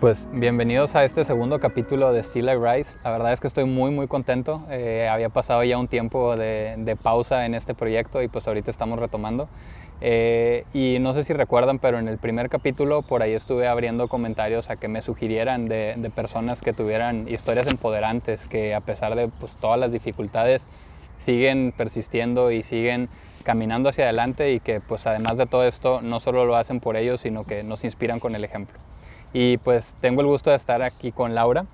Pues bienvenidos a este segundo capítulo de Still I Rise. La verdad es que estoy muy muy contento. Eh, había pasado ya un tiempo de, pausa en este proyecto y pues ahorita estamos retomando. Eh, y no sé si recuerdan, pero en el primer capítulo por ahí estuve abriendo comentarios a que me sugirieran de, personas que tuvieran historias empoderantes, que a pesar de pues, todas las dificultades siguen persistiendo y siguen caminando hacia adelante y que pues además de todo esto no solo lo hacen por ellos, sino que nos inspiran con el ejemplo. Y pues tengo el gusto de estar aquí con Laura.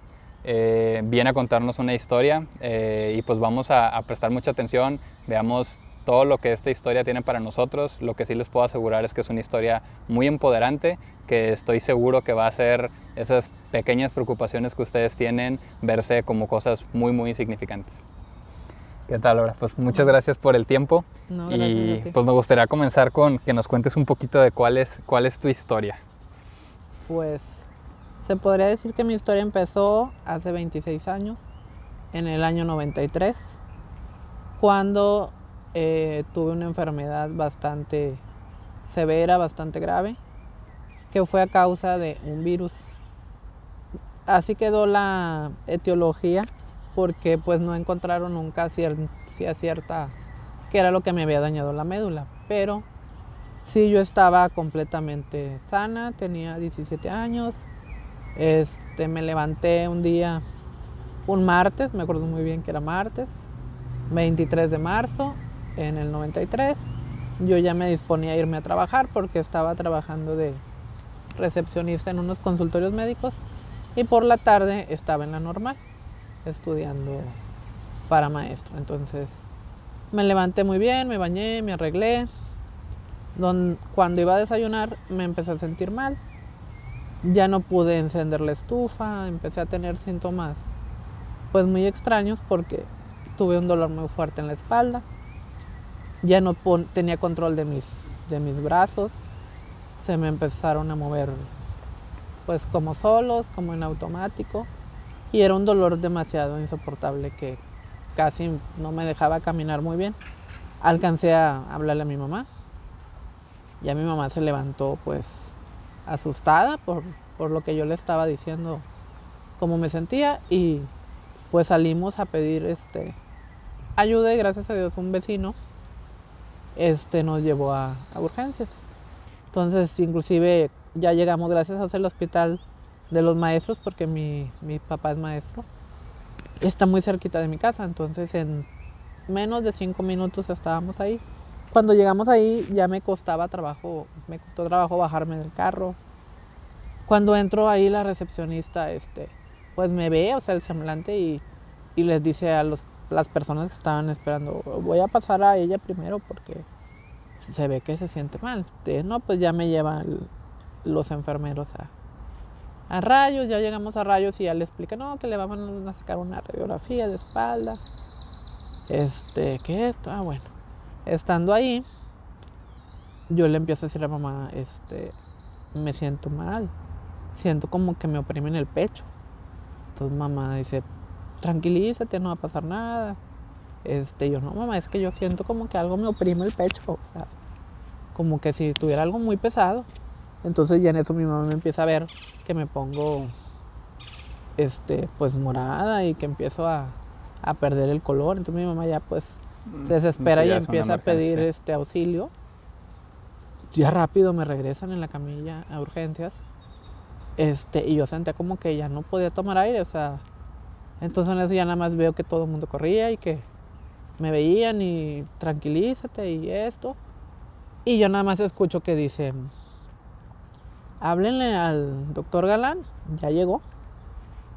Eh, viene a contarnos una historia eh, y pues vamos a, prestar mucha atención, veamos todo lo que esta historia tiene para nosotros. Lo que sí les puedo asegurar es que es una historia muy empoderante, que estoy seguro que va a hacer esas pequeñas preocupaciones que ustedes tienen verse como cosas muy, muy significantes. ¿Qué tal, Laura? Pues muchas gracias por el tiempo. y pues me gustaría comenzar con que nos cuentes un poquito de cuál es, cuál es tu historia pues se podría decir que mi historia empezó hace 26 años, en el año 93, cuando eh, tuve una enfermedad bastante severa, bastante grave, que fue a causa de un virus. Así quedó la etiología, porque pues no encontraron nunca cierta que era lo que me había dañado la médula, pero Sí, yo estaba completamente sana, tenía 17 años. Este, me levanté un día, un martes, me acuerdo muy bien que era martes, 23 de marzo, en el 93. Yo ya me disponía a irme a trabajar porque estaba trabajando de recepcionista en unos consultorios médicos y por la tarde estaba en la normal estudiando para maestro. Entonces me levanté muy bien, me bañé, me arreglé, cuando iba a desayunar me empecé a sentir mal. Ya no pude encender la estufa, empecé a tener síntomas pues muy extraños porque tuve un dolor muy fuerte en la espalda. Ya no tenía control de mis, de mis brazos. Se me empezaron a mover pues como solos, como en automático. Y era un dolor demasiado insoportable que casi no me dejaba caminar muy bien. Alcancé a hablarle a mi mamá ya mi mamá se levantó pues asustada por, lo que yo le estaba diciendo cómo me sentía y pues salimos a pedir este ayuda y gracias a Dios un vecino este nos llevó a, urgencias. Entonces inclusive ya llegamos gracias a el hospital de los maestros porque mi, mi papá es maestro. Está muy cerquita de mi casa, entonces en menos de cinco minutos estábamos ahí. Cuando llegamos ahí ya me costaba trabajo, me costó trabajo bajarme del carro. Cuando entro ahí la recepcionista, este, pues me ve, o sea, el semblante y, les dice a las personas que estaban esperando, voy a pasar a ella primero porque se ve que se siente mal. Este, no, pues ya me llevan los enfermeros a, a rayos, ya llegamos a rayos y ya le explica, no, que le van a sacar una radiografía de espalda. Este, ¿qué es esto? Ah, bueno estando ahí, yo le empiezo a decir a mamá, este, me siento mal, siento como que me oprimen el pecho. Entonces mamá dice, tranquilízate, no va a pasar nada. Este, yo no, mamá, es que yo siento como que algo me oprime el pecho, o sea, como que si tuviera algo muy pesado. Entonces ya en eso mi mamá me empieza a ver que me pongo, este, pues morada y que empiezo a, a perder el color. Entonces mi mamá ya pues se desespera y empieza a pedir este auxilio. Ya rápido me regresan en la camilla a urgencias. Este, y yo sentía como que ya no podía tomar aire, o sea, entonces en eso ya nada más veo que todo el mundo corría y que me veían y tranquilízate y esto. Y yo nada más escucho que dicen, háblenle al doctor Galán, ya llegó.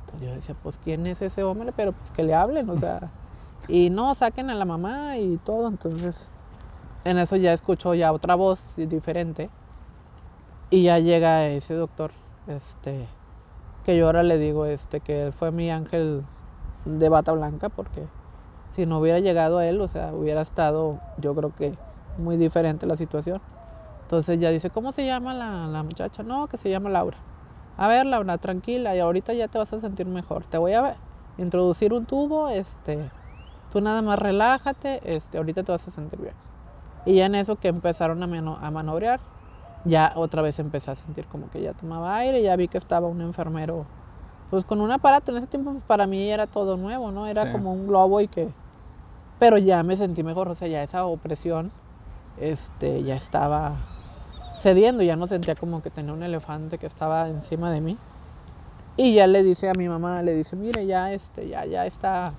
Entonces yo decía, pues quién es ese hombre, pero pues que le hablen, o sea, y no, saquen a la mamá y todo. Entonces, en eso ya escucho ya otra voz diferente. Y ya llega ese doctor, este, que yo ahora le digo, este, que fue mi ángel de bata blanca, porque si no hubiera llegado a él, o sea, hubiera estado, yo creo que muy diferente la situación. Entonces ya dice, ¿cómo se llama la, la muchacha? No, que se llama Laura. A ver, Laura, tranquila, y ahorita ya te vas a sentir mejor. Te voy a introducir un tubo, este, Tú nada más relájate, este, ahorita te vas a sentir bien. Y ya en eso que empezaron a, a manobrear, ya otra vez empecé a sentir como que ya tomaba aire, ya vi que estaba un enfermero, pues con un aparato. En ese tiempo pues, para mí era todo nuevo, ¿no? Era Sí. como un globo y que... Pero ya me sentí mejor, o sea, ya esa opresión este, ya estaba cediendo, ya no sentía como que tenía un elefante que estaba encima de mí. Y ya le dice a mi mamá, le dice, mire, ya, este, ya, ya está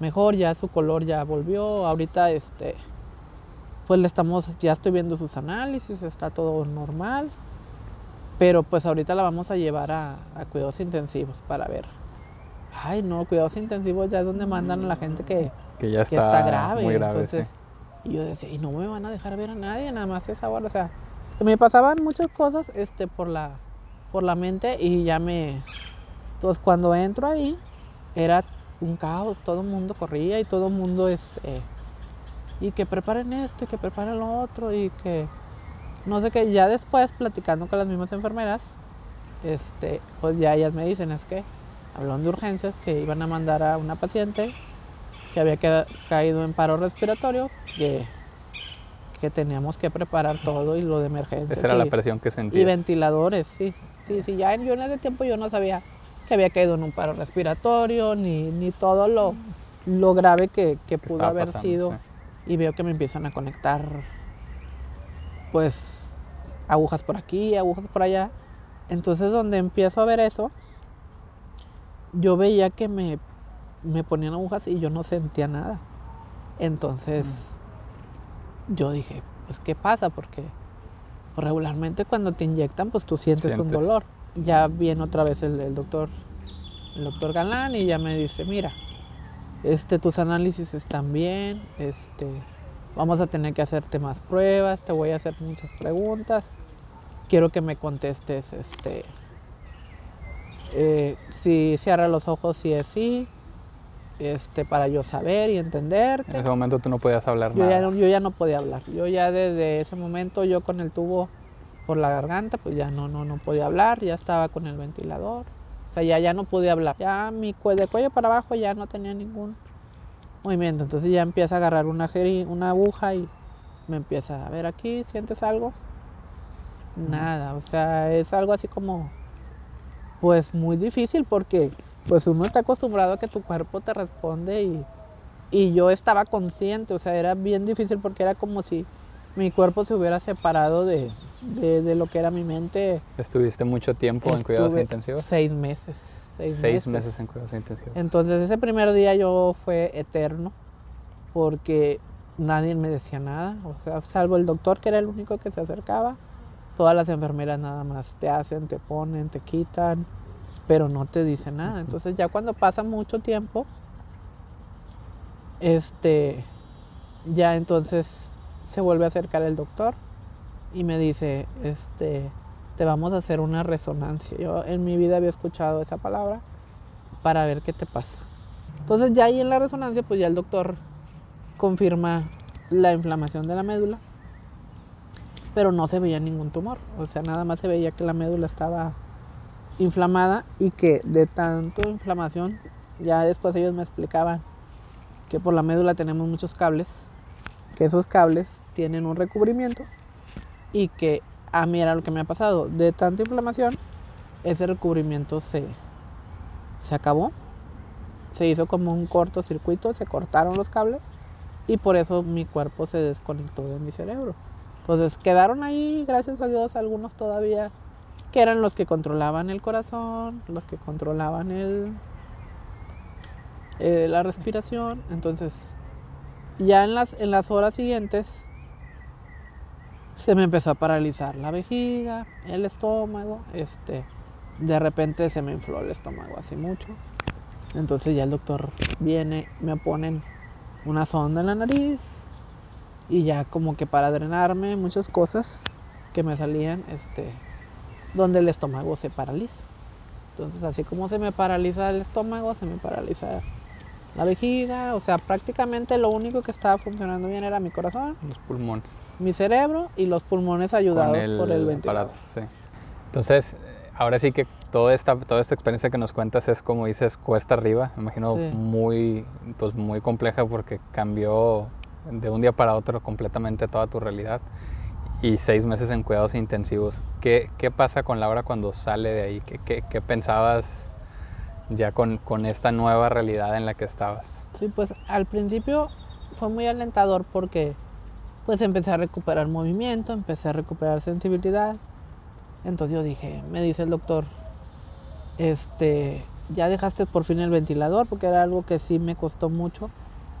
mejor, ya su color ya volvió, ahorita, este, pues le estamos, ya estoy viendo sus análisis, está todo normal, pero pues ahorita la vamos a llevar a, a cuidados intensivos para ver. Ay, no, cuidados intensivos ya es donde mandan a la gente que, Que ya que está, grave. muy grave, entonces, sí. y yo decía, y no me van a dejar ver a nadie, nada más esa hora. O sea, me pasaban muchas cosas este, por, la, por la mente y ya me... Entonces cuando entro ahí, era un caos, todo el mundo corría y todo el mundo, este, y que preparen esto y que preparen lo otro y que, no sé qué, ya después platicando con las mismas enfermeras, este, pues ya ellas me dicen, es que hablaron de urgencias, que iban a mandar a una paciente que había caído en paro respiratorio, que, que teníamos que preparar todo y lo de emergencia. Esa era la presión que sentí. Y ventiladores, sí. Sí, sí, ya en- yo en ese tiempo yo no sabía que había caído en un paro respiratorio, ni, ni todo lo, lo grave que, que pudo haber pasando, sido. sí. Y veo que me empiezan a conectar, pues, agujas por aquí, agujas por allá. Entonces, donde empiezo a ver eso, yo veía que me, me ponían agujas y yo no sentía nada. Entonces, yo dije, pues, ¿qué pasa? Porque regularmente cuando te inyectan, pues tú sientes, un dolor. Ya viene otra vez el, el doctor, el doctor Galán y ya me dice, mira, este, tus análisis están bien, este, vamos a tener que hacerte más pruebas, te voy a hacer muchas preguntas, quiero que me contestes, este, eh, si cierra los ojos, si es sí, este, para yo saber y entenderte. En ese momento tú no podías hablar Yo nada. ya, yo ya no podía hablar. Yo ya desde ese momento, yo con el tubo por la garganta, pues ya no, no, no podía hablar, ya estaba con el ventilador. O sea, ya, ya no podía hablar. Ya mi cue- de cuello para abajo ya no tenía ningún movimiento. Entonces ya empieza a agarrar una, jeri- una aguja y me empieza a ver aquí, ¿sientes algo? Nada, o sea, es algo así como, pues muy difícil porque pues uno está acostumbrado a que tu cuerpo te responde y, y yo estaba consciente, o sea, era bien difícil porque era como si mi cuerpo se hubiera separado de, de- de lo que era mi mente. ¿Estuviste mucho tiempo en cuidados intensivos? Seis meses. Seis, Seis meses en cuidados intensivos. Entonces ese primer día yo fue eterno porque nadie me decía nada, o sea, salvo el doctor que era el único que se acercaba. Todas las enfermeras nada más te hacen, te ponen, te quitan, pero no te dicen nada. Entonces ya cuando pasa mucho tiempo, este, ya entonces se vuelve a acercar el doctor y me dice, este, te vamos a hacer una resonancia. Yo en mi vida había escuchado esa palabra para ver qué te pasa. Entonces ya ahí en la resonancia, pues ya el doctor confirma la inflamación de la médula, pero no se veía ningún tumor. O sea, nada más se veía que la médula estaba inflamada y que de tanto inflamación, ya después ellos me explicaban que por la médula tenemos muchos cables, que esos cables tienen un recubrimiento y que a mí era lo que me ha pasado. De tanta inflamación, ese recubrimiento se, se acabó. Se hizo como un cortocircuito, se cortaron los cables y por eso mi cuerpo se desconectó de mi cerebro. Entonces quedaron ahí, gracias a Dios, algunos todavía que eran los que controlaban el corazón, los que controlaban el, eh, la respiración. Entonces, ya en las, en las horas siguientes se me empezó a paralizar la vejiga, el estómago, este, de repente se me infló el estómago así mucho. Entonces ya el doctor viene, me ponen una sonda en la nariz y ya como que para drenarme muchas cosas que me salían, este, donde el estómago se paraliza. Entonces así como se me paraliza el estómago, se me paraliza la vejiga, o sea, prácticamente lo único que estaba funcionando bien era mi corazón, Los pulmones. mi cerebro y los pulmones ayudados el, por el ventilador. aparato, sí. Entonces, ahora sí que toda esta, toda esta experiencia que nos cuentas es como dices, cuesta arriba. Me imagino Sí. muy, pues muy compleja porque cambió de un día para otro completamente toda tu realidad. y seis meses en cuidados intensivos. ¿Qué, qué pasa con Laura cuando sale de ahí? ¿Qué, qué, qué pensabas ya con, con, esta nueva realidad en la que estabas? Sí, pues al principio fue muy alentador porque pues empecé a recuperar movimiento, empecé a recuperar sensibilidad. Entonces yo dije, me dice el doctor, este, ya dejaste por fin el ventilador porque era algo que sí me costó mucho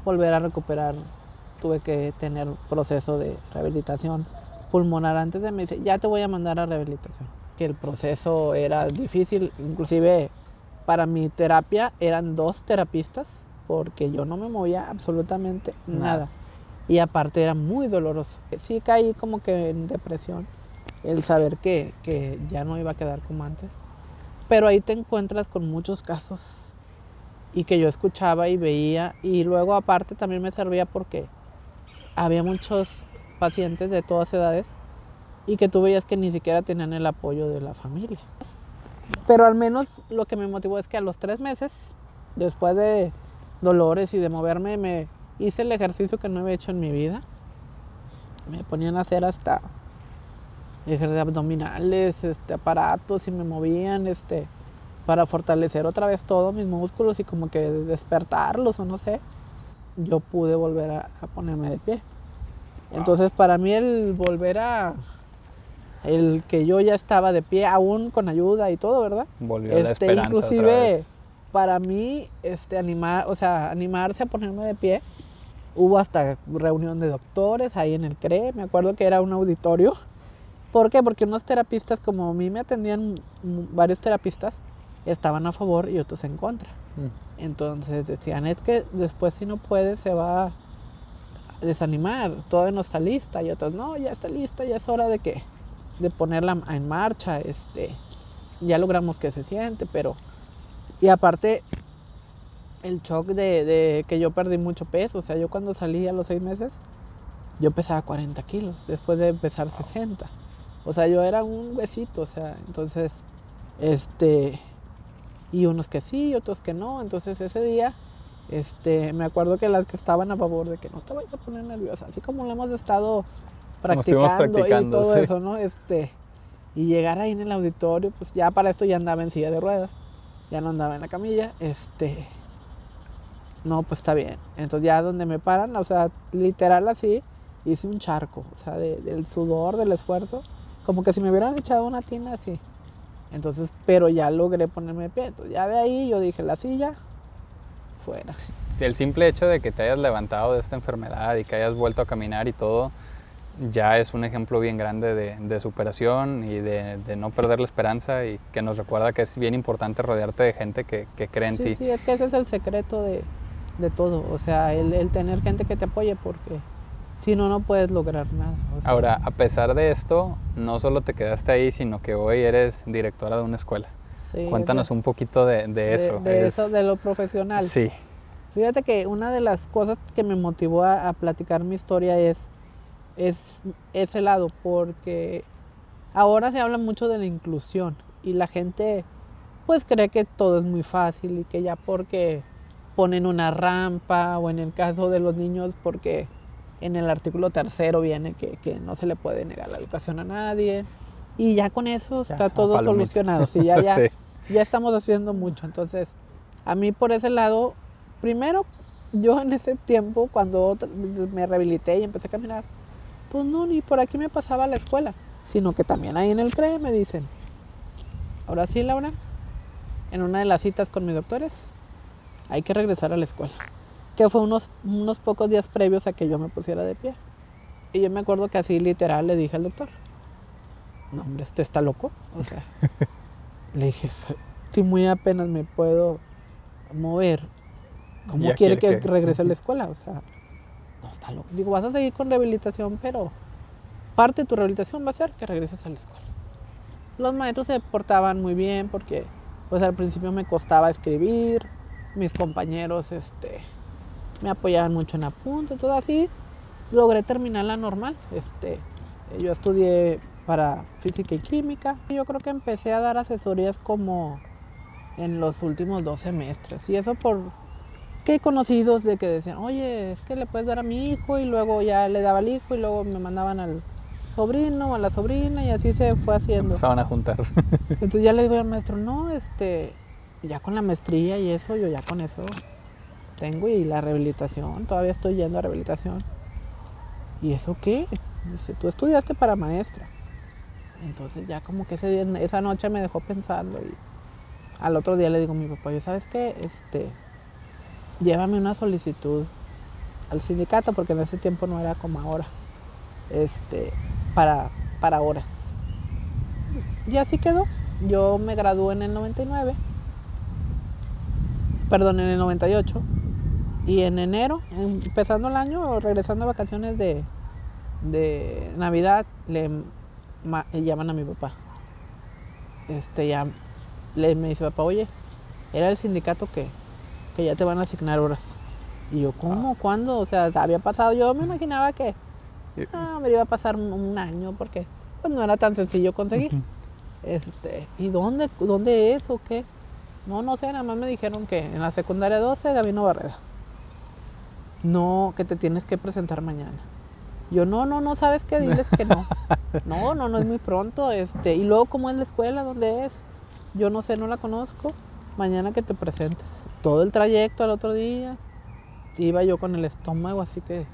volver a recuperar. Tuve que tener proceso de rehabilitación pulmonar antes de me dice, ya te voy a mandar a rehabilitación. Que el proceso era difícil, inclusive para mi terapia eran dos terapistas porque yo no me movía absolutamente nada. nada. Y aparte era muy doloroso. Sí caí como que en depresión, el saber que, que ya no iba a quedar como antes. Pero ahí te encuentras con muchos casos y que yo escuchaba y veía y luego aparte también me servía porque había muchos pacientes de todas edades y que tú veías que ni siquiera tenían el apoyo de la familia. Pero al menos lo que me motivó es que a los tres meses, después de dolores y de moverme, me hice el ejercicio que no había hecho en mi vida. Me ponían a hacer hasta ejercicios abdominales, este, aparatos y me movían este, para fortalecer otra vez todos mis músculos y como que despertarlos o no sé. Yo pude volver a ponerme de pie. Entonces para mí el volver a el que yo ya estaba de pie aún con ayuda y todo, ¿verdad? Volvió la este, esperanza inclusive para mí este animar, o sea, animarse a ponerme de pie. Hubo hasta reunión de doctores ahí en el CRE, me acuerdo que era un auditorio. ¿Por qué? Porque unos terapistas, como a mí me atendían varios terapistas, estaban a favor y otros en contra. Mm. Entonces decían, es que después si no puede se va desanimar, todavía no está lista y otros, no, ya está lista, ya es hora de que de ponerla en marcha, este, ya logramos que se siente, pero y aparte el shock de, de, que yo perdí mucho peso, o sea, yo cuando salí a los seis meses, yo pesaba 40 kilos, después de empezar 60, o sea, yo era un huesito, o sea, entonces, este, y unos que sí, otros que no, entonces ese día este, me acuerdo que las que estaban a favor de que no te vayas a poner nerviosa, así como lo hemos estado practicando, y todo eso, ¿no? Este, y llegar ahí en el auditorio, pues ya para esto ya andaba en silla de ruedas, ya no andaba en la camilla, este, no, pues está bien. Entonces ya donde me paran, o sea, literal así, hice un charco, o sea, del sudor, del esfuerzo, como que si me hubieran echado una tina así. Entonces, pero ya logré ponerme de pie. Entonces ya de ahí yo dije, la silla, fuera. El simple hecho de que te hayas levantado de esta enfermedad y que hayas vuelto a caminar y todo, ya es un ejemplo bien grande de, superación y de, no perder la esperanza y que nos recuerda que es bien importante rodearte de gente que, que cree en ti. Sí, es que ese es el secreto de, todo, o sea, el, tener gente que te apoye porque si no, no puedes lograr nada. Ahora, a pesar de esto, no solo te quedaste ahí, sino que hoy eres directora de una escuela. Cuéntanos un poquito de, eso. De, eso, de lo profesional. Sí. Fíjate que una de las cosas que me motivó a, platicar mi historia es, es ese lado, porque ahora se habla mucho de la inclusión y la gente pues cree que todo es muy fácil y que ya porque ponen una rampa o en el caso de los niños porque en el artículo tercero viene que, que no se le puede negar la educación a nadie y ya con eso está todo solucionado. Sí, ya, ya, ya estamos haciendo mucho. Entonces, a mí por ese lado, primero, yo en ese tiempo, cuando me rehabilité y empecé a caminar, pues no, ni por aquí me pasaba a la escuela, sino que también ahí en el CRE me dicen, ahora sí, Laura, en una de las citas con mis doctores, hay que regresar a la escuela. Que fue unos, unos pocos días previos a que yo me pusiera de pie. Y yo me acuerdo que así literal le dije al doctor, no hombre, ¿este está loco? O sea, le dije, si muy apenas me puedo mover, ¿cómo quiere, que, regrese a la escuela? O sea, no está loco. Digo, vas a seguir con rehabilitación, pero parte de tu rehabilitación va a ser que regreses a la escuela. Los maestros se portaban muy bien porque pues al principio me costaba escribir, mis compañeros este, me apoyaban mucho en apuntes, todo así. Logré terminar la normal. Este, yo estudié para física y química. Yo creo que empecé a dar asesorías como en los últimos dos semestres. Y eso por que conocidos de que decían, oye, es que le puedes dar a mi hijo y luego ya le daba al hijo y luego me mandaban al, sobrino o a la sobrina y así se fue haciendo. Empezaban a juntar. Entonces ya le digo al maestro, no, este, ya con la maestría y eso, yo ya con eso tengo y la rehabilitación, todavía estoy yendo a rehabilitación. ¿Y eso qué? Dice, tú estudiaste para maestra. Entonces ya como que ese día- esa noche me dejó pensando y al otro día le digo a mi papá, yo sabes qué, este, llévame una solicitud al sindicato porque en ese tiempo no era como ahora, este, para, para horas. Y así quedó. Yo me gradué en el 99, perdón, en el 98. Y en enero, empezando el año, regresando a vacaciones de, de Navidad, le ma- llaman a mi papá. Este ya le me dice papá, oye, era el sindicato que, que ya te van a asignar horas. Y yo, ¿cómo? ¿Cuándo? O sea, había pasado, yo me imaginaba que ah, me iba a pasar un, año porque pues no era tan sencillo conseguir. Este, ¿y dónde, dónde es o qué? No, no sé, nada más me dijeron que en la secundaria 12, Gabino Barreda. No, que te tienes que presentar mañana. Yo, no, no, no, ¿sabes qué? Diles que no. No, no, no es muy pronto. Este, y luego, ¿cómo es la escuela? ¿Dónde es? Yo no sé, no la conozco. Mañana que te presentes. Todo el trayecto al otro día. Iba yo con el estómago, así que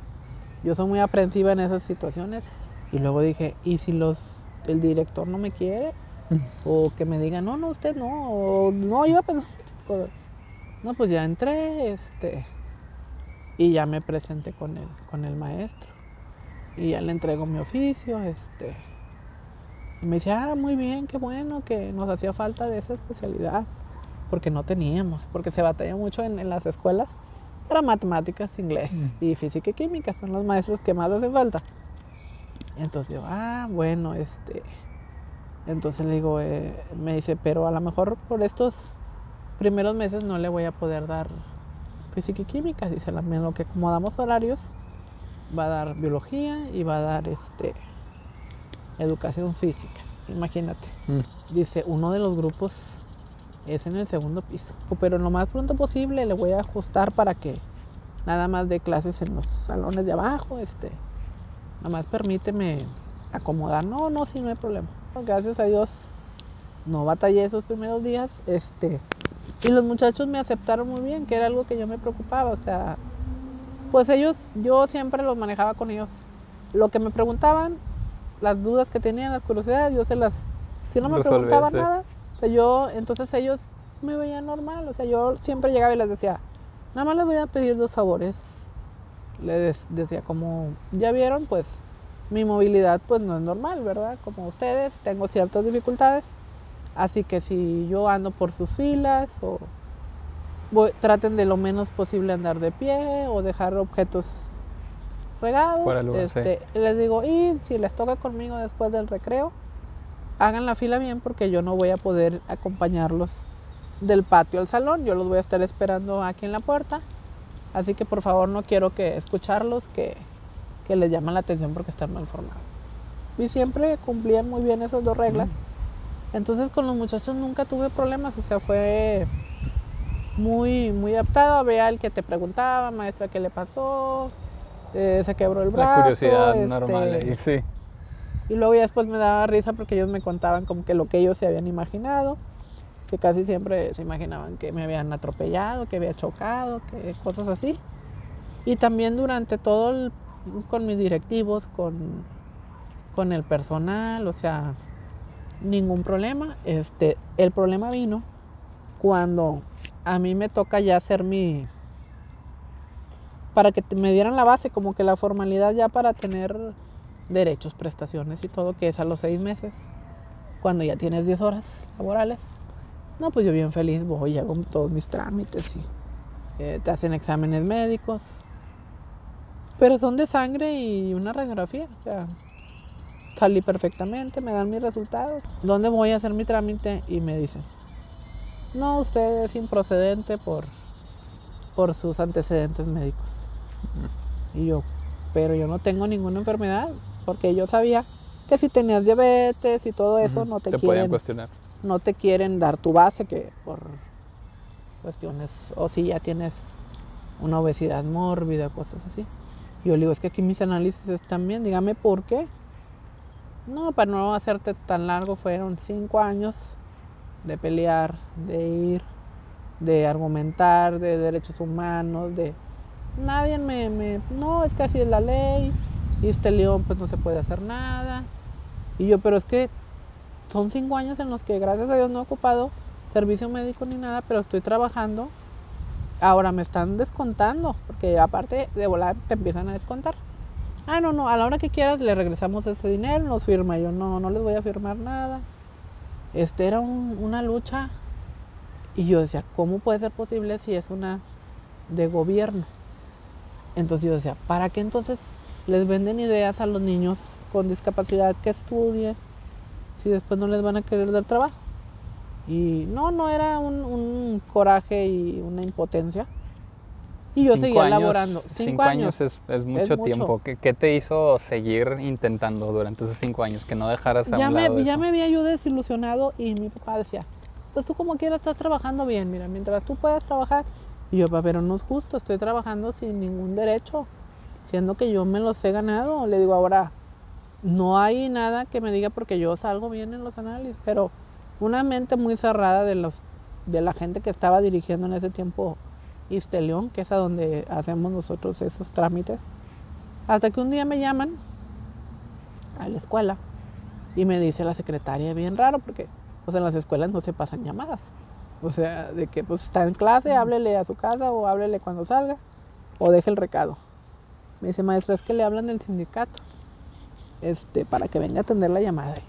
yo soy muy aprensiva en esas situaciones. Y luego dije, ¿y si los el director no me quiere? O que me diga, no, no, usted no. O no, iba a pensar muchas cosas. No, pues ya entré, este. Y ya me presenté con el, con el maestro. Y ya le entrego mi oficio, este. Y me dice, ah, muy bien, qué bueno que nos hacía falta de esa especialidad. Porque no teníamos, porque se batalla mucho en, en las escuelas para matemáticas, inglés y física y química. Son los maestros que más hacen falta. Entonces yo, ah, bueno, este. Entonces le digo, eh, me dice, pero a lo mejor por estos primeros meses no le voy a poder dar física y química. Dice, la lo que como damos horarios, va a dar biología y va a dar este educación física. Imagínate. Mm. Dice, uno de los grupos es en el segundo piso. Pero lo más pronto posible le voy a ajustar para que nada más de clases en los salones de abajo. Este, nada más permíteme acomodar. No, no, sí, no hay problema. Gracias a Dios no batallé esos primeros días. Este, y los muchachos me aceptaron muy bien, que era algo que yo me preocupaba. O sea, pues ellos, yo siempre los manejaba con ellos. Lo que me preguntaban, las dudas que tenían, las curiosidades, yo se las... Si no me Resolver, preguntaban sí. nada, o sea, yo, entonces ellos me veían normal. O sea, yo siempre llegaba y les decía, nada más les voy a pedir dos favores. Les decía, como ya vieron, pues mi movilidad pues no es normal, ¿verdad? Como ustedes, tengo ciertas dificultades. Así que si yo ando por sus filas o voy- traten de lo menos posible andar de pie o dejar objetos regados. Lugar, este, Les digo, y si les toca conmigo después del recreo, hagan la fila bien porque yo no voy a poder acompañarlos del patio al salón. Yo los voy a estar esperando aquí en la puerta. Así que por favor no quiero que escucharlos que, que les llaman la atención porque están mal formados. Y siempre cumplían muy bien esas dos reglas. Entonces con los muchachos nunca tuve problemas, o sea, fue muy, muy adaptado. Había el que te preguntaba, maestra, ¿qué le pasó? Eh, se quebró el brazo. La curiosidad este, normal. ahí, sí. Y luego ya después me daba risa porque ellos me contaban como que lo que ellos se habían imaginado, que casi siempre se imaginaban que me habían atropellado, que había chocado, que cosas así. Y también durante todo con mis directivos, con, con el personal, o sea, ningún problema. Este, el problema vino cuando a mí me toca ya hacer mi para que me dieran la base, como que la formalidad ya para tener derechos, prestaciones y todo, que es a los seis meses, cuando ya tienes 10 horas laborales. No, pues yo bien feliz voy, hago todos mis trámites y eh, te hacen exámenes médicos. Pero son de sangre y una radiografía, o sea, salí perfectamente, me dan mis resultados. ¿Dónde voy a hacer mi trámite? Y me dicen, no, usted es improcedente por, por sus antecedentes médicos. Y yo, pero yo no tengo ninguna enfermedad, porque yo sabía que si tenías diabetes y todo eso, Ujú, no te, Te quieren, cuestionar. no te quieren dar tu base, que por cuestiones, o si ya tienes una obesidad mórbida, cosas así. Y yo le digo, es que aquí mis análisis están bien, dígame por qué. No, para no hacerte tan largo, fueron cinco años de pelear, de ir, de argumentar, de derechos humanos, de... Nadie me... me no, es que así es la ley, y este león pues no se puede hacer nada. Y yo, pero es que son cinco años en los que gracias a Dios no he ocupado servicio médico ni nada, pero estoy trabajando. Ahora me están descontando, porque aparte de volar te empiezan a descontar. Ah, no, no, a la hora que quieras le regresamos ese dinero, nos firma. Yo no, no les voy a firmar nada. Este era una lucha y yo decía, ¿cómo puede ser posible si es una de gobierno? Entonces yo decía, ¿para qué entonces les venden ideas a los niños con discapacidad que estudien si después no les van a querer dar trabajo? Y no, no era un, coraje y una impotencia. Y yo seguía elaborando. Cinco, años, es, mucho tiempo. ¿Qué, te hizo seguir intentando durante esos cinco años? Que no dejaras a ya me, Ya me había yo desilusionado y mi papá decía, pues tú como quieras estás trabajando bien, mira, mientras tú puedas trabajar. Y yo, pero no es justo, estoy trabajando sin ningún derecho, siendo que yo me los he ganado. Le digo, ahora, no hay nada que me diga porque yo salgo bien en los análisis, pero una mente muy cerrada de, los, de la gente que estaba dirigiendo en ese tiempo Isteleón, que es a donde hacemos nosotros esos trámites. Hasta que un día me llaman a la escuela y me dice la secretaria, bien raro, porque en las escuelas no se pasan llamadas. O sea, de que pues está en clase, háblele a su casa o háblele cuando salga o deje el recado. Me dice, maestra, es que le hablan del sindicato este, para que venga a atender la llamada. yo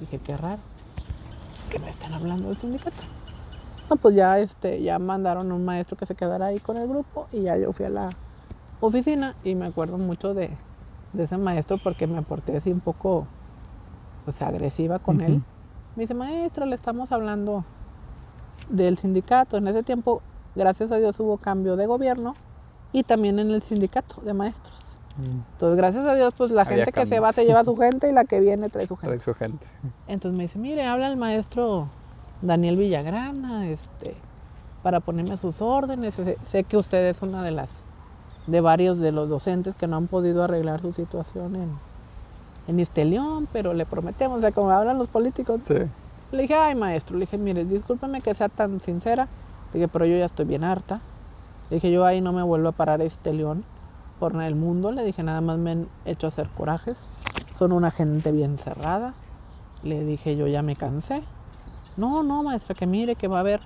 dije, qué raro que me están hablando del sindicato. No, pues ya, este, ya mandaron a un maestro que se quedara ahí con el grupo y ya yo fui a la oficina y me acuerdo mucho de, ese maestro porque me porté así un poco pues, agresiva con él. Me dice, maestra, le estamos hablando del sindicato. En ese tiempo, gracias a Dios, hubo cambio de gobierno y también en el sindicato de maestros. Mm. Entonces, gracias a Dios, pues la gente que se va se lleva a su gente y la que viene trae su gente. Trae su gente. Entonces me dice, mire, habla el maestro Daniel Villagrana, este, para ponerme a sus órdenes. Sé, que usted es una de las, de varios de los docentes que no han podido arreglar su situación en, en Istelión, pero le prometemos, o sea, como hablan los políticos. Le dije, ay maestro, le dije, mire, discúlpeme que sea tan sincera, le dije, pero yo ya estoy bien harta. Le dije, yo ahí no me vuelvo a parar este león por el mundo. Le dije, nada más me han hecho hacer corajes. Son una gente bien cerrada. Le dije, yo ya me cansé. No, no, maestra, que mire que va a haber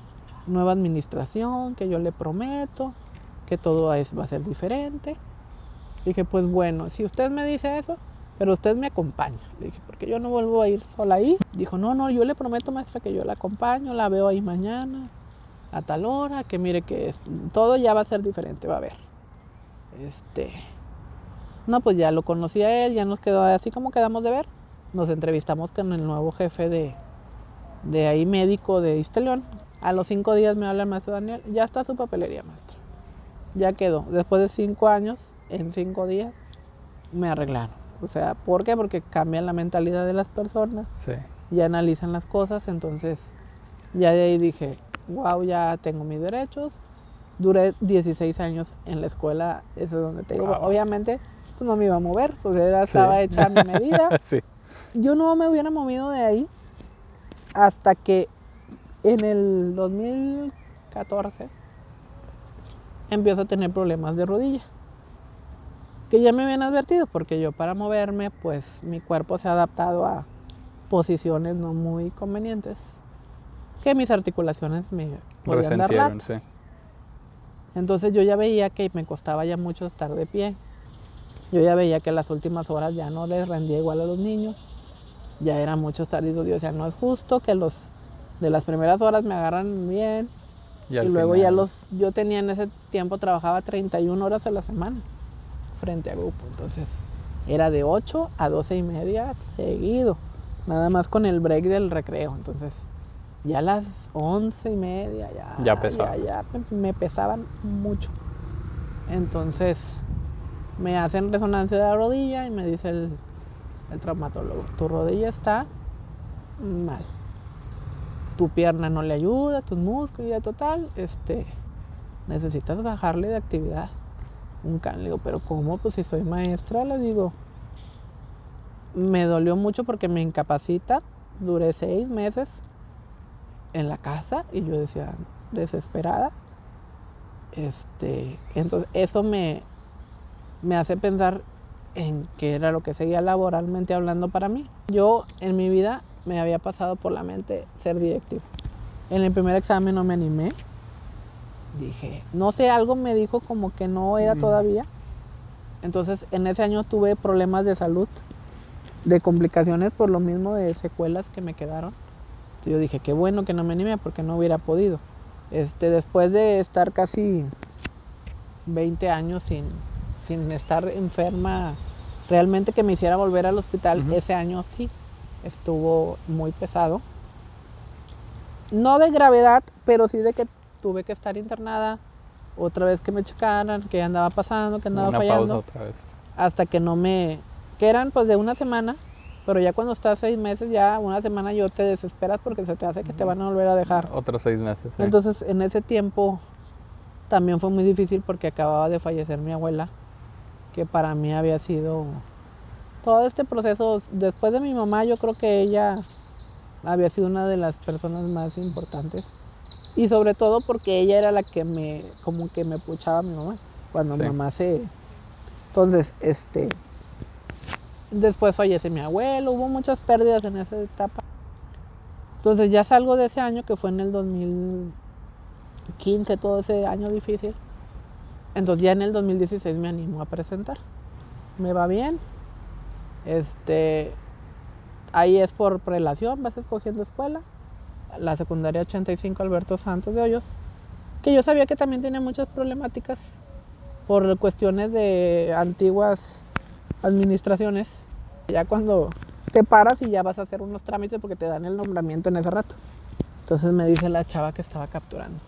nueva administración, que yo le prometo, que todo va a ser diferente. dije, pues bueno, si usted me dice eso, pero usted me acompaña. Le dije, porque yo no vuelvo a ir sola ahí. Dijo, no, no, yo le prometo, maestra, que yo la acompaño, la veo ahí mañana, a tal hora, que mire que todo ya va a ser diferente, va a ver. Este, no, pues ya lo conocí a él, ya nos quedó así como quedamos de ver. Nos entrevistamos con el nuevo jefe de, de ahí médico de Isteleón. A los cinco días me habla el maestro Daniel, ya está su papelería, maestro. Ya quedó. Después de cinco años, en cinco días, me arreglaron. O sea, ¿por qué? Porque cambian la mentalidad de las personas. Sí. Ya analizan las cosas, entonces ya de ahí dije, wow, ya tengo mis derechos, Duré 16 años en la escuela, eso es donde te digo. Obviamente, pues no me iba a mover, pues era, estaba hecha a mi medida. Yo no me hubiera movido de ahí hasta que en el 2014 empiezo a tener problemas de rodilla. Que ya me habían advertido, porque yo para moverme, pues mi cuerpo se ha adaptado a posiciones no muy convenientes. Que mis articulaciones me podían dar lata. Entonces yo ya veía que me costaba ya mucho estar de pie. Yo ya veía que las últimas horas ya no les rendía igual a los niños. Ya era mucho estar y yo decía, no es justo que los de las primeras horas me agarran bien. Y, luego ya los, yo tenía en ese tiempo, trabajaba 31 horas a la semana frente a grupo. Entonces era de 8 a 12 y media seguido. Nada más con el break del recreo. Entonces ya a las once y media ya, ya, pesaba. ya, me, pesaban mucho. Entonces me hacen resonancia de la rodilla y me dice el, traumatólogo, tu rodilla está mal. Tu pierna no le ayuda, tus músculos, ya total, este, necesitas bajarle de actividad. Un can, le digo, pero ¿cómo? Pues si soy maestra, le digo, me dolió mucho porque me incapacita. Duré seis meses en la casa y yo decía, desesperada. Este, entonces eso me, me hace pensar en qué era lo que seguía laboralmente hablando para mí. Yo en mi vida me había pasado por la mente ser directivo. En el primer examen no me animé. Dije, no sé, algo me dijo como que no era todavía. Entonces en ese año tuve problemas de salud, de complicaciones por lo mismo de secuelas que me quedaron. Yo dije, qué bueno que no me animé porque no hubiera podido. Este, después de estar casi 20 años sin, sin estar enferma, realmente que me hiciera volver al hospital, ese año sí, estuvo muy pesado. No de gravedad, pero sí de que tuve que estar internada, otra vez que me checaran, que andaba pasando, que andaba fallando. otra vez. Hasta que no me, que eran pues de una semana, pero ya cuando estás seis meses, ya una semana yo te desesperas porque se te hace que te van a volver a dejar. Otros seis meses. Entonces en ese tiempo también fue muy difícil porque acababa de fallecer mi abuela, que para mí había sido todo este proceso, después de mi mamá, yo creo que ella había sido una de las personas más importantes. Y sobre todo porque ella era la que me, como que me puchaba a mi mamá, cuando mi mamá se... Entonces, este, Después fallece mi abuelo, hubo muchas pérdidas en esa etapa. Entonces ya salgo de ese año, que fue en el 2015, todo ese año difícil. Entonces ya en el 2016 me animo a presentar. Me va bien. Este, ahí es por prelación, vas escogiendo escuela. La secundaria 85 Alberto Santos de Hoyos, que yo sabía que también tenía muchas problemáticas por cuestiones de antiguas administraciones, ya cuando te paras y ya vas a hacer unos trámites porque te dan el nombramiento en ese rato. Entonces me dice la chava que estaba capturando.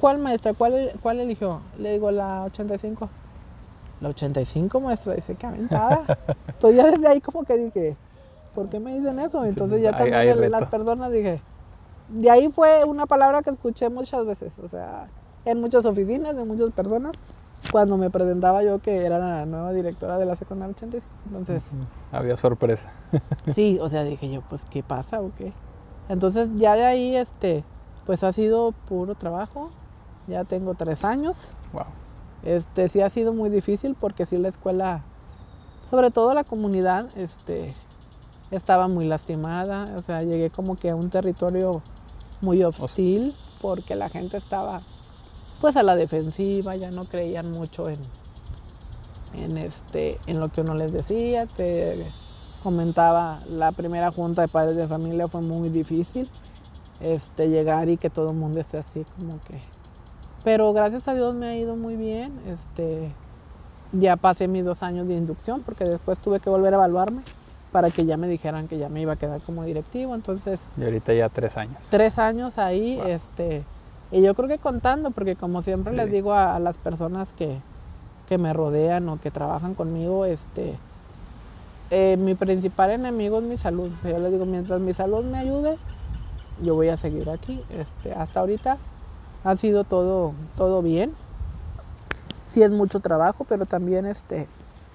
¿Cuál maestra? ¿Cuál, cuál eligió? Le digo la 85. La 85 maestra, dice que aventada. Entonces ya desde ahí como que dije, ¿por qué me dicen eso? Entonces ya también las personas dije, de ahí fue una palabra que escuché muchas veces, o sea, en muchas oficinas, de muchas personas cuando me presentaba yo que era la nueva directora de la secundaria 85. Entonces... Había sorpresa. sí, o sea, dije yo, pues, ¿qué pasa o qué? Entonces ya de ahí, este, pues ha sido puro trabajo. Ya tengo tres años. Wow. Este, sí ha sido muy difícil porque sí la escuela, sobre todo la comunidad, este, estaba muy lastimada. O sea, llegué como que a un territorio muy hostil porque la gente estaba pues a la defensiva, ya no creían mucho en, en, este, en lo que uno les decía. Te comentaba, la primera junta de padres de familia fue muy difícil este, llegar y que todo el mundo esté así como que... Pero gracias a Dios me ha ido muy bien. Este, ya pasé mis dos años de inducción porque después tuve que volver a evaluarme para que ya me dijeran que ya me iba a quedar como directivo. Entonces... Y ahorita ya tres años. Tres años ahí, este y yo creo que contando, porque como siempre les digo a, las personas que, me rodean o que trabajan conmigo, este, eh, mi principal enemigo es mi salud. yo les digo, mientras mi salud me ayude, yo voy a seguir aquí. Este, hasta ahorita ha sido todo, todo bien. Sí es mucho trabajo, pero también este,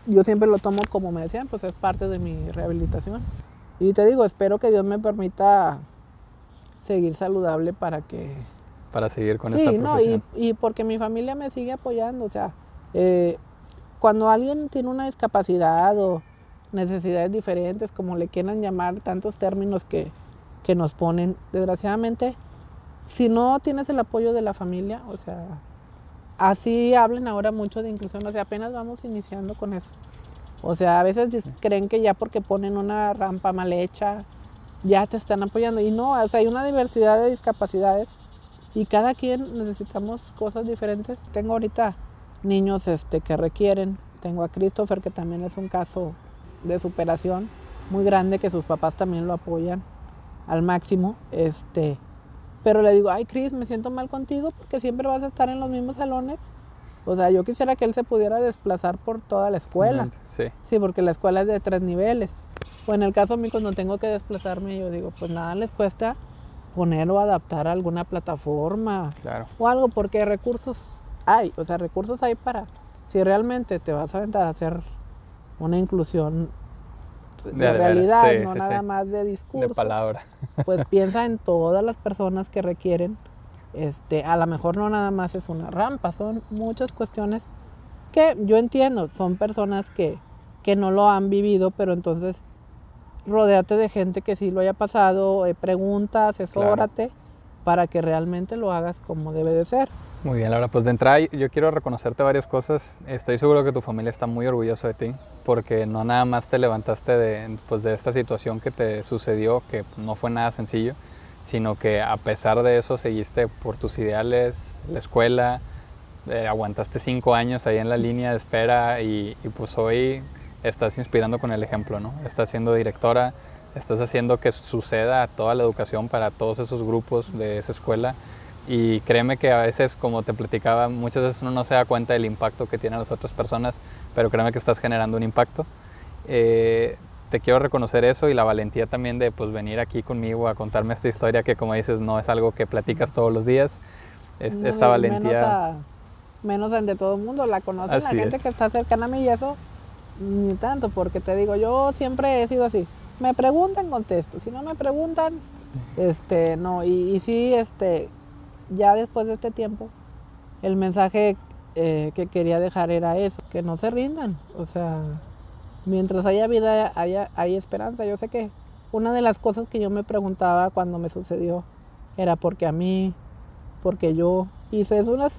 yo siempre lo tomo como me decían, pues es parte de mi rehabilitación. Y te digo, espero que Dios me permita seguir saludable para que para seguir con esta profesión. No, y, y porque mi familia me sigue apoyando, o sea, eh, cuando alguien tiene una discapacidad o necesidades diferentes, como le quieran llamar, tantos términos que, que nos ponen, desgraciadamente, si no tienes el apoyo de la familia, o sea, así hablen ahora mucho de inclusión, o sea, apenas vamos iniciando con eso. O sea, a veces creen que ya porque ponen una rampa mal hecha, ya te están apoyando. Y no, o sea, hay una diversidad de discapacidades y cada quien necesitamos cosas diferentes. Tengo ahorita niños este, que requieren, tengo a Christopher que también es un caso de superación muy grande que sus papás también lo apoyan al máximo. Este, pero le digo, ay Chris, me siento mal contigo porque siempre vas a estar en los mismos salones. O sea, yo quisiera que él se pudiera desplazar por toda la escuela. Sí. Sí, porque la escuela es de tres niveles. O en el caso mío, cuando tengo que desplazarme, yo digo, pues nada les cuesta poner o adaptar a alguna plataforma o algo, porque recursos hay, o sea, recursos hay para, si realmente te vas a aventar a hacer una inclusión de, realidad, no nada más de discurso. De palabra. Pues piensa en todas las personas que requieren, este, a lo mejor no nada más es una rampa, son muchas cuestiones que yo entiendo, son personas que, que no lo han vivido, pero entonces rodéate de gente que sí lo haya pasado, eh, pregunta, asesórate para que realmente lo hagas como debe de ser. Muy bien, Laura. Pues de entrada yo quiero reconocerte varias cosas. Estoy seguro que tu familia está muy orgulloso de ti porque no nada más te levantaste de, pues, de esta situación que te sucedió, que no fue nada sencillo, sino que a pesar de eso seguiste por tus ideales, la escuela, eh, aguantaste cinco años ahí en la línea de espera y, y, pues hoy estás inspirando con el ejemplo, ¿no? Estás siendo directora, estás haciendo que suceda toda la educación para todos esos grupos de esa escuela y créeme que a veces, como te platicaba, muchas veces uno no se da cuenta del impacto que tienen las otras personas, pero créeme que estás generando un impacto. Eh, te quiero reconocer eso y la valentía también de pues, venir aquí conmigo a contarme esta historia que como dices no es algo que platicas todos los días. esta valentía... Menos, de todo el mundo, la conocen la gente que está cercana a mí y eso ni tanto, porque te digo, yo siempre he sido así. Me preguntan, contesto. Si no me preguntan, este, no. Y, sí, este, ya después de este tiempo, el mensaje eh, que quería dejar era eso, que no se rindan. O sea, mientras haya vida, haya, hay esperanza. Yo sé que una de las cosas que yo me preguntaba cuando me sucedió era porque a mí, porque yo hice unas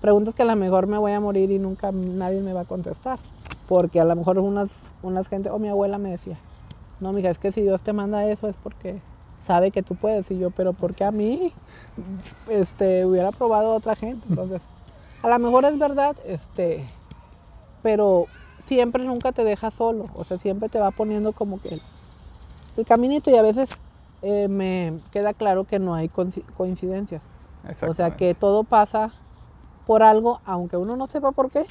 preguntas que a lo mejor me voy a morir y nunca nadie me va a contestar. Porque a lo mejor unas, unas gente, o mi abuela me decía, no, mija, es que si Dios te manda eso es porque sabe que tú puedes. Y yo, pero ¿por qué a mí? Este, hubiera probado a otra gente. Entonces, a lo mejor es verdad, este, pero siempre nunca te deja solo. O sea, siempre te va poniendo como que el, caminito y a veces eh, me queda claro que no hay coincidencias. O sea, que todo pasa por algo, aunque uno no sepa por qué.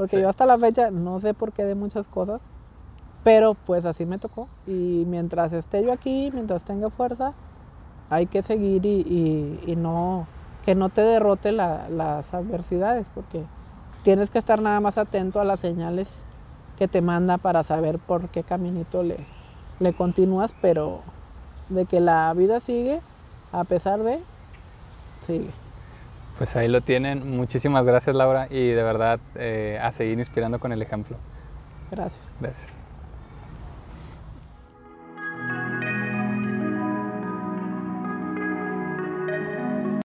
Porque yo hasta la fecha no sé por qué de muchas cosas. Pero pues así me tocó. Y mientras esté yo aquí, mientras tenga fuerza, hay que seguir y, no, que no te derrote las adversidades, porque tienes que estar nada más atento a las señales que te manda para saber por qué caminito le, le continúas, pero de que la vida sigue, a pesar de, sigue. Pues ahí lo tienen. Muchísimas gracias Laura y de verdad eh, a seguir inspirando con el ejemplo. Gracias. Gracias.